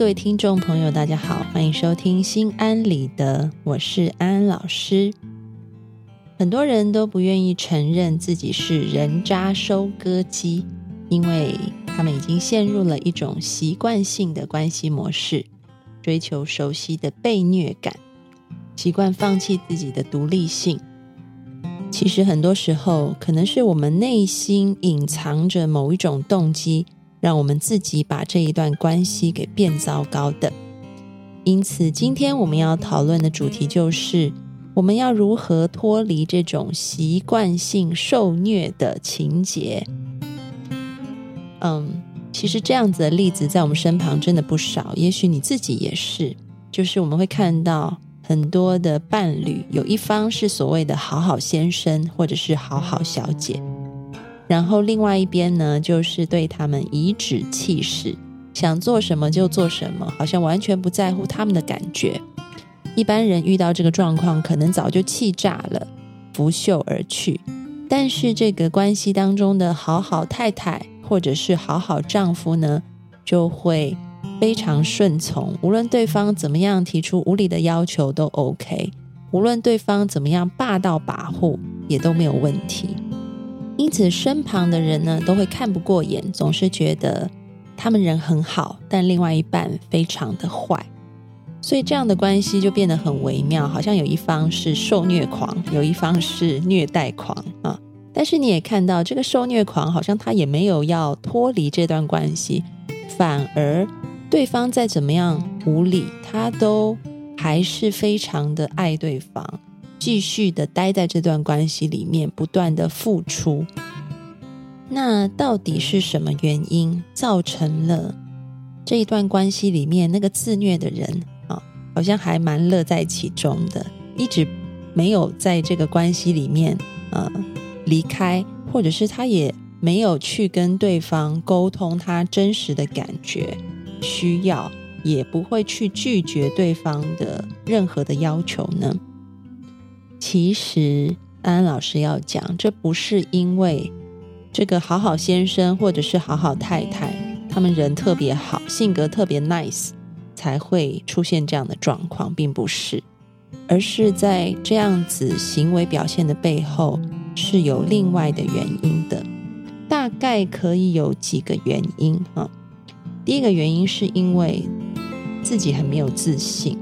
各位听众朋友，大家好，欢迎收听心安理得，我是安安老师。很多人都不愿意承认自己是人渣收割机，因为他们已经陷入了一种习惯性的关系模式，追求熟悉的被虐感，习惯放弃自己的独立性。其实很多时候，可能是我们内心隐藏着某一种动机。让我们自己把这一段关系给变糟糕的。因此，今天我们要讨论的主题就是：我们要如何脱离这种习惯性受虐的情节。嗯，其实这样子的例子在我们身旁真的不少，也许你自己也是。就是我们会看到很多的伴侣，有一方是所谓的好好先生，或者是好好小姐。然后另外一边呢，就是对他们颐指气使，想做什么就做什么，好像完全不在乎他们的感觉。一般人遇到这个状况，可能早就气炸了，拂袖而去。但是这个关系当中的好好太太或者是好好丈夫呢，就会非常顺从，无论对方怎么样提出无理的要求都 OK，无论对方怎么样霸道跋扈也都没有问题。因此，身旁的人呢都会看不过眼，总是觉得他们人很好，但另外一半非常的坏，所以这样的关系就变得很微妙，好像有一方是受虐狂，有一方是虐待狂啊。但是你也看到，这个受虐狂好像他也没有要脱离这段关系，反而对方再怎么样无理，他都还是非常的爱对方。继续的待在这段关系里面，不断的付出。那到底是什么原因造成了这一段关系里面那个自虐的人啊，好像还蛮乐在其中的，一直没有在这个关系里面呃离开，或者是他也没有去跟对方沟通他真实的感觉、需要，也不会去拒绝对方的任何的要求呢？其实安安老师要讲，这不是因为这个好好先生或者是好好太太，他们人特别好，性格特别 nice，才会出现这样的状况，并不是，而是在这样子行为表现的背后是有另外的原因的，大概可以有几个原因啊。第一个原因是因为自己很没有自信。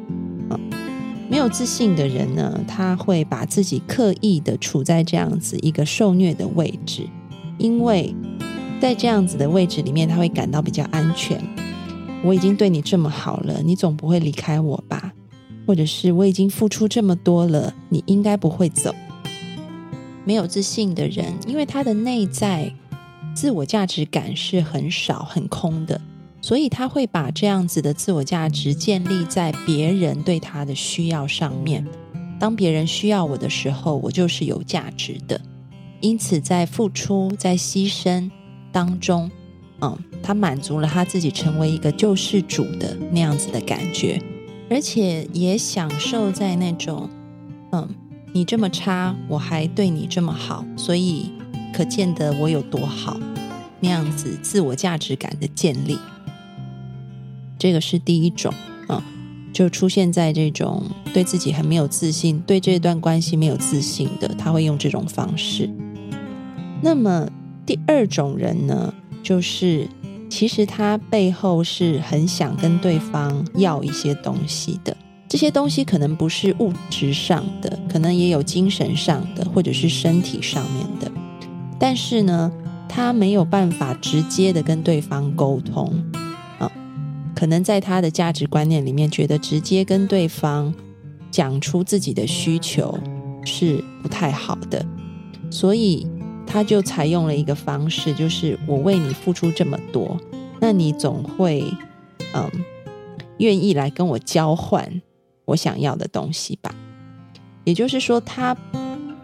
没有自信的人呢，他会把自己刻意的处在这样子一个受虐的位置，因为在这样子的位置里面，他会感到比较安全。我已经对你这么好了，你总不会离开我吧？或者是我已经付出这么多了，你应该不会走。没有自信的人，因为他的内在自我价值感是很少、很空的。所以他会把这样子的自我价值建立在别人对他的需要上面。当别人需要我的时候，我就是有价值的。因此，在付出、在牺牲当中，嗯，他满足了他自己成为一个救世主的那样子的感觉，而且也享受在那种，嗯，你这么差，我还对你这么好，所以可见得我有多好那样子自我价值感的建立。这个是第一种啊，就出现在这种对自己很没有自信、对这段关系没有自信的，他会用这种方式。那么第二种人呢，就是其实他背后是很想跟对方要一些东西的，这些东西可能不是物质上的，可能也有精神上的，或者是身体上面的，但是呢，他没有办法直接的跟对方沟通。可能在他的价值观念里面，觉得直接跟对方讲出自己的需求是不太好的，所以他就采用了一个方式，就是我为你付出这么多，那你总会嗯愿意来跟我交换我想要的东西吧。也就是说，他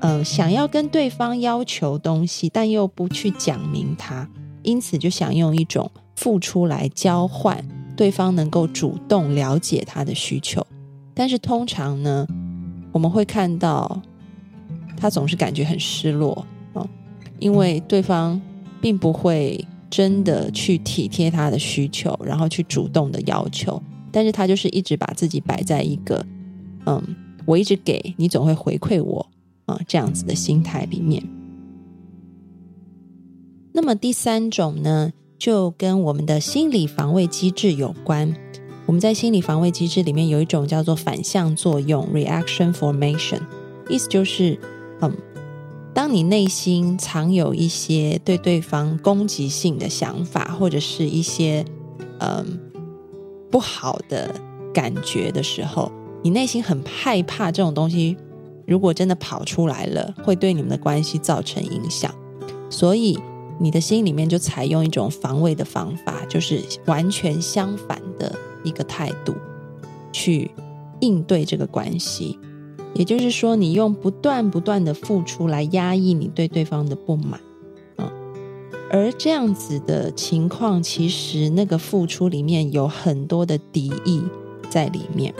嗯想要跟对方要求东西，但又不去讲明他，因此就想用一种付出来交换对方能够主动了解他的需求。但是通常呢，我们会看到他总是感觉很失落啊，因为对方并不会真的去体贴他的需求，然后去主动的要求，但是他就是一直把自己摆在一个嗯。我一直给你，总会回馈我啊，这样子的心态里面。那么第三种呢，就跟我们的心理防卫机制有关。我们在心理防卫机制里面有一种叫做反向作用 （reaction formation），意思就是，嗯，当你内心藏有一些对对方攻击性的想法，或者是一些嗯不好的感觉的时候。你内心很害怕这种东西，如果真的跑出来了，会对你们的关系造成影响，所以你的心里面就采用一种防卫的方法，就是完全相反的一个态度去应对这个关系。也就是说，你用不断不断的付出来压抑你对对方的不满，嗯，而这样子的情况，其实那个付出里面有很多的敌意在里面。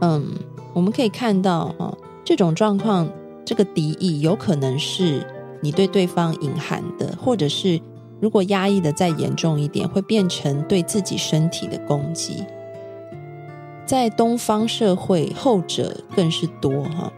嗯，我们可以看到啊，这种状况，这个敌意有可能是你对对方隐含的，或者是如果压抑的再严重一点，会变成对自己身体的攻击。在东方社会，后者更是多哈。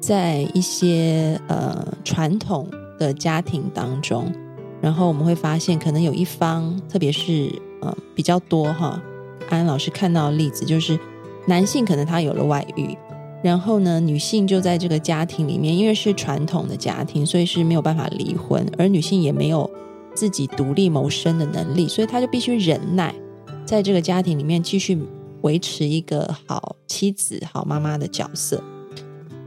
在一些呃传统的家庭当中，然后我们会发现，可能有一方，特别是呃比较多哈。安安老师看到的例子就是。男性可能他有了外遇，然后呢，女性就在这个家庭里面，因为是传统的家庭，所以是没有办法离婚，而女性也没有自己独立谋生的能力，所以她就必须忍耐，在这个家庭里面继续维持一个好妻子、好妈妈的角色，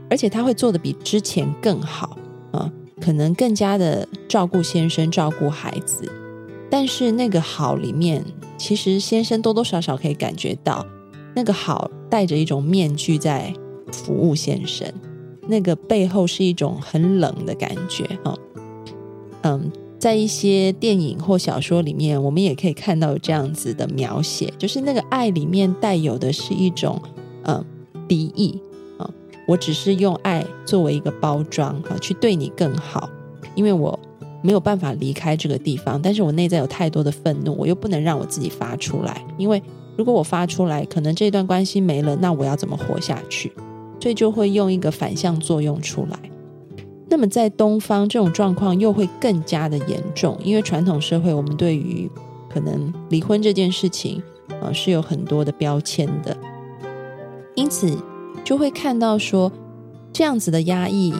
而且她会做的比之前更好啊，可能更加的照顾先生、照顾孩子，但是那个好里面，其实先生多多少少可以感觉到。那个好戴着一种面具在服务先生，那个背后是一种很冷的感觉啊。嗯，在一些电影或小说里面，我们也可以看到这样子的描写，就是那个爱里面带有的是一种嗯敌意啊。我只是用爱作为一个包装啊，去对你更好，因为我没有办法离开这个地方，但是我内在有太多的愤怒，我又不能让我自己发出来，因为。如果我发出来，可能这段关系没了，那我要怎么活下去？所以就会用一个反向作用出来。那么在东方，这种状况又会更加的严重，因为传统社会我们对于可能离婚这件事情啊是有很多的标签的，因此就会看到说这样子的压抑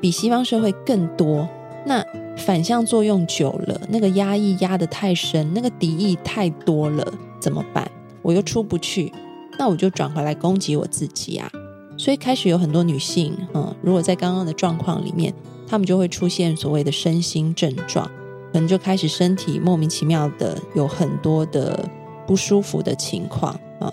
比西方社会更多。那反向作用久了，那个压抑压得太深，那个敌意太多了，怎么办？我又出不去，那我就转回来攻击我自己啊！所以开始有很多女性，嗯，如果在刚刚的状况里面，她们就会出现所谓的身心症状，可能就开始身体莫名其妙的有很多的不舒服的情况啊，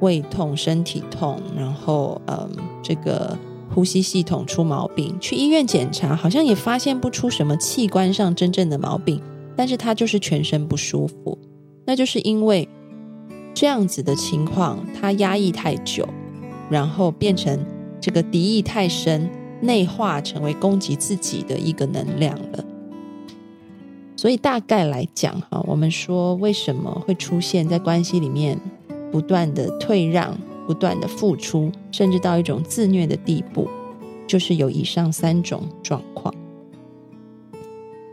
胃痛、身体痛，然后嗯，这个呼吸系统出毛病，去医院检查，好像也发现不出什么器官上真正的毛病，但是她就是全身不舒服，那就是因为。这样子的情况，他压抑太久，然后变成这个敌意太深，内化成为攻击自己的一个能量了。所以大概来讲，哈，我们说为什么会出现在关系里面不断的退让、不断的付出，甚至到一种自虐的地步，就是有以上三种状况。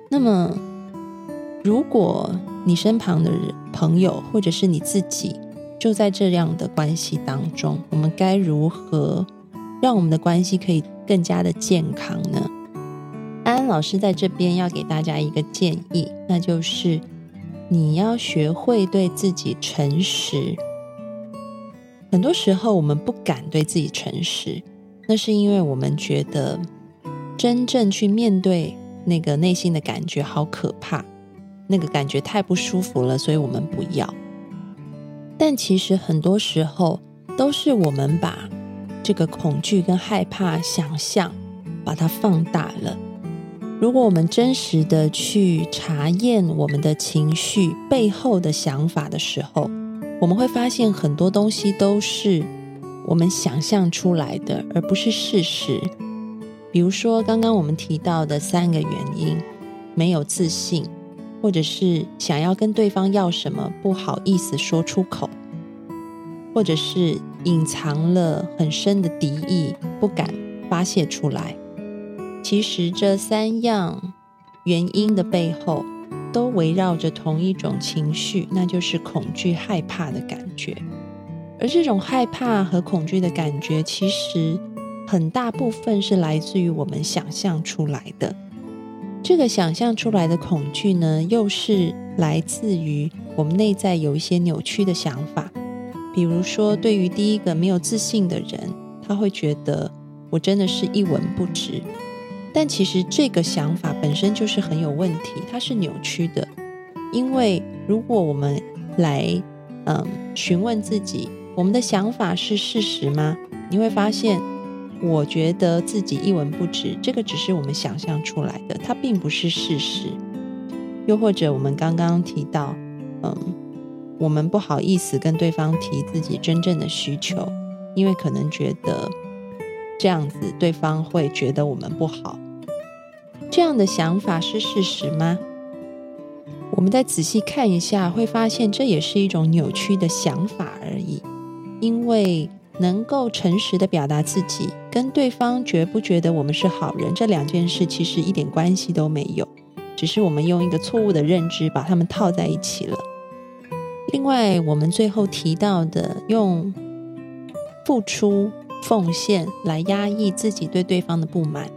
那么，如果你身旁的人，朋友，或者是你自己，就在这样的关系当中，我们该如何让我们的关系可以更加的健康呢？安安老师在这边要给大家一个建议，那就是你要学会对自己诚实。很多时候我们不敢对自己诚实，那是因为我们觉得真正去面对那个内心的感觉好可怕。那个感觉太不舒服了，所以我们不要。但其实很多时候都是我们把这个恐惧跟害怕想象把它放大了。如果我们真实的去查验我们的情绪背后的想法的时候，我们会发现很多东西都是我们想象出来的，而不是事实。比如说刚刚我们提到的三个原因：没有自信，或者是想要跟对方要什么不好意思说出口，或者是隐藏了很深的敌意不敢发泄出来。其实这三样原因的背后，都围绕着同一种情绪，那就是恐惧、害怕的感觉。而这种害怕和恐惧的感觉，其实很大部分是来自于我们想象出来的。这个想象出来的恐惧呢，又是来自于我们内在有一些扭曲的想法。比如说，对于第一个没有自信的人，他会觉得我真的是一文不值。但其实这个想法本身就是很有问题，它是扭曲的。因为如果我们来嗯询问自己，我们的想法是事实吗？你会发现，我觉得自己一文不值，这个只是我们想象出来的，它并不是事实。又或者我们刚刚提到，嗯，我们不好意思跟对方提自己真正的需求，因为可能觉得这样子对方会觉得我们不好。这样的想法是事实吗？我们再仔细看一下，会发现这也是一种扭曲的想法而已。因为能够诚实的表达自己，跟对方觉不觉得我们是好人，这两件事其实一点关系都没有，只是我们用一个错误的认知把它们套在一起了。另外，我们最后提到的用付出奉献来压抑自己对对方的不满。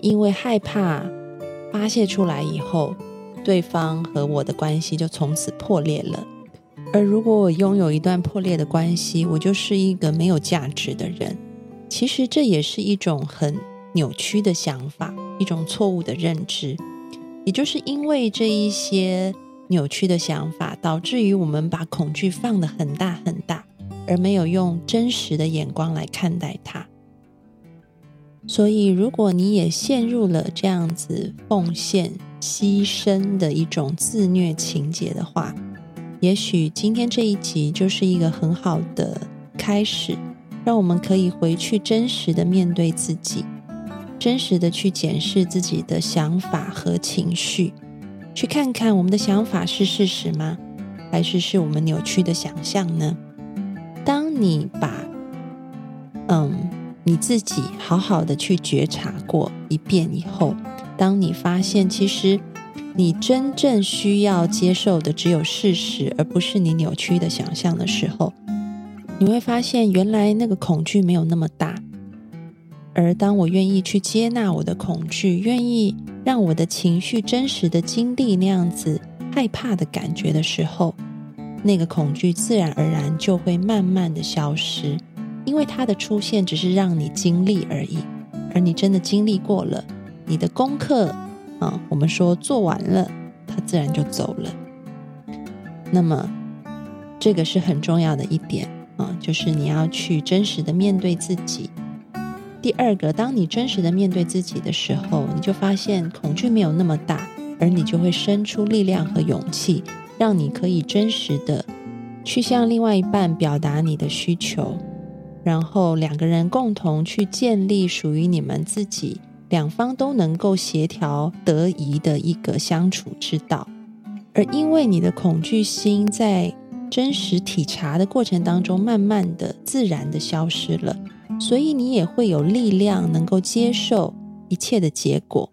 因为害怕发泄出来以后，对方和我的关系就从此破裂了。而如果我拥有一段破裂的关系，我就是一个没有价值的人。其实这也是一种很扭曲的想法，一种错误的认知。也就是因为这一些扭曲的想法，导致于我们把恐惧放得很大很大，而没有用真实的眼光来看待它。所以，如果你也陷入了这样子奉献、牺牲的一种自虐情节的话，也许今天这一集就是一个很好的开始，让我们可以回去真实的面对自己，真实的去检视自己的想法和情绪，去看看我们的想法是事实吗？还是是我们扭曲的想象呢？当你把，嗯。你自己好好的去觉察过一遍以后，当你发现其实你真正需要接受的只有事实，而不是你扭曲的想象的时候，你会发现原来那个恐惧没有那么大。而当我愿意去接纳我的恐惧，愿意让我的情绪真实的经历那样子害怕的感觉的时候，那个恐惧自然而然就会慢慢的消失。因为它的出现只是让你经历而已，而你真的经历过了，你的功课啊，我们说做完了，它自然就走了。那么，这个是很重要的一点啊，就是你要去真实的面对自己。第二个，当你真实的面对自己的时候，你就发现恐惧没有那么大，而你就会生出力量和勇气，让你可以真实的去向另外一半表达你的需求。然后两个人共同去建立属于你们自己两方都能够协调得宜的一个相处之道，而因为你的恐惧心在真实体察的过程当中，慢慢的自然的消失了，所以你也会有力量能够接受一切的结果，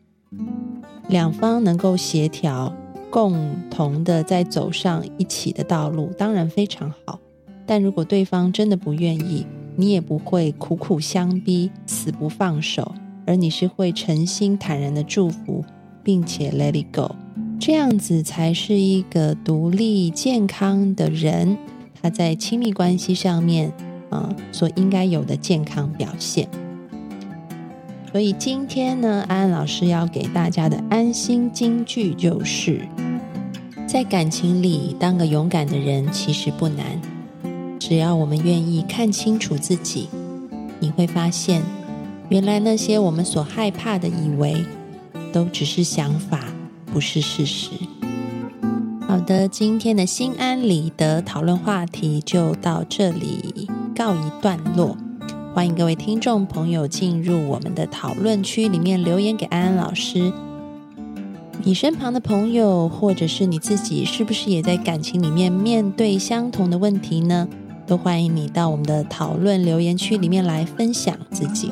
两方能够协调，共同的在走上一起的道路，当然非常好。但如果对方真的不愿意，你也不会苦苦相逼、死不放手，而你是会诚心坦然的祝福，并且 let it go，这样子才是一个独立健康的人，他在亲密关系上面啊所应该有的健康表现。所以今天呢，安安老师要给大家的安心金句就是：在感情里当个勇敢的人其实不难。只要我们愿意看清楚自己，你会发现，原来那些我们所害怕的以为，都只是想法，不是事实。好的，今天的心安理得讨论话题就到这里告一段落。欢迎各位听众朋友进入我们的讨论区里面留言给安安老师。你身旁的朋友，或者是你自己，是不是也在感情里面面对相同的问题呢？都欢迎你到我们的讨论留言区里面来分享自己。